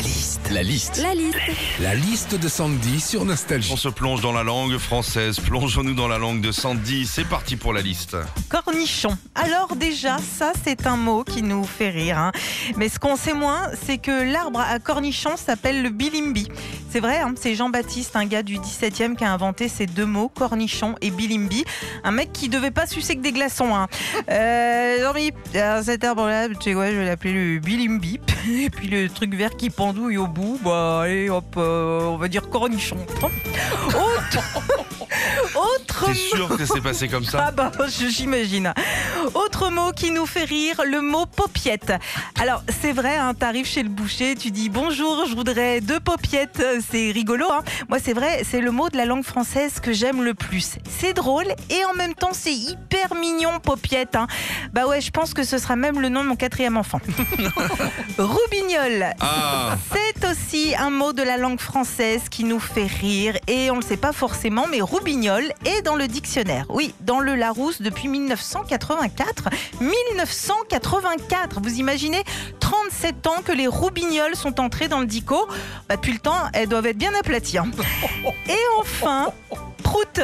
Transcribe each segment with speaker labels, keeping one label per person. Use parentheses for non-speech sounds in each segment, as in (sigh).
Speaker 1: La liste. La liste.
Speaker 2: La liste.
Speaker 1: La liste de Sandy sur Nostalgie.
Speaker 3: On se plonge dans la langue française, plongeons-nous dans la langue de Sandy. C'est parti pour la liste.
Speaker 4: Cornichon. Alors déjà, ça c'est un mot qui nous fait rire. hein. Mais ce qu'on sait moins, c'est que l'arbre à cornichon s'appelle le bilimbi. C'est vrai, hein, c'est Jean-Baptiste, un gars du 17e, qui a inventé ces deux mots, cornichon et bilimbi. Un mec qui devait pas sucer que des glaçons. Hein. Euh, non mais, alors, cet arbre-là, tu sais quoi, je vais l'appeler le bilimbi. Et puis le truc vert qui pendouille au bout, bah allez hop, euh, on va dire cornichon. Autre, (laughs) autre
Speaker 3: T'es sûr que c'est passé comme ça
Speaker 4: ah bah j'imagine. Autre mot qui nous fait rire, le mot paupiette. Alors c'est vrai, hein, t'arrives chez le boucher, tu dis bonjour, je voudrais deux paupiettes. C'est rigolo. Hein Moi c'est vrai, c'est le mot de la langue française que j'aime le plus. C'est drôle et en même temps c'est hyper mignon paupiette. Hein. Bah ouais, je pense que ce sera même le nom de mon quatrième enfant. (laughs) Roubignol.
Speaker 3: Ah
Speaker 4: C'est aussi un mot de la langue française qui nous fait rire et on ne le sait pas forcément, mais roubignol est dans le dictionnaire. Oui, dans le Larousse depuis 1984. 1984, vous imaginez 37 ans que les roubignols sont entrés dans le dico. Bah, depuis le temps, elles doivent être bien aplaties. hein. (laughs) Et enfin, prout.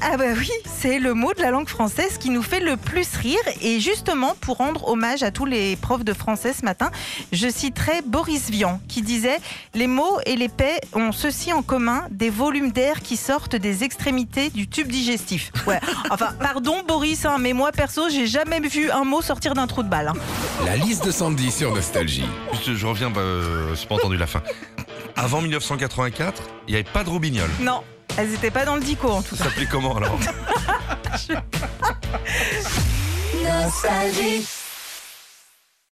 Speaker 4: Ah bah oui, c'est le mot de la langue française qui nous fait le plus rire. Et justement, pour rendre hommage à tous les profs de français ce matin, je citerai Boris Vian qui disait « Les mots et les paix ont ceci en commun, des volumes d'air qui sortent des extrémités du tube digestif. » Ouais, (laughs) enfin, pardon Boris, hein, mais moi perso, j'ai jamais vu un mot sortir d'un trou de balle. hein.
Speaker 1: La liste de Sandy sur Nostalgie.
Speaker 3: Juste, je reviens, bah, euh, j'ai pas entendu la fin. Avant 1984, il n'y avait pas de robignol.
Speaker 4: Non, elles n'étaient pas dans le dico en tout
Speaker 3: Ça s'appelait comment alors (laughs)
Speaker 2: Nostalgie.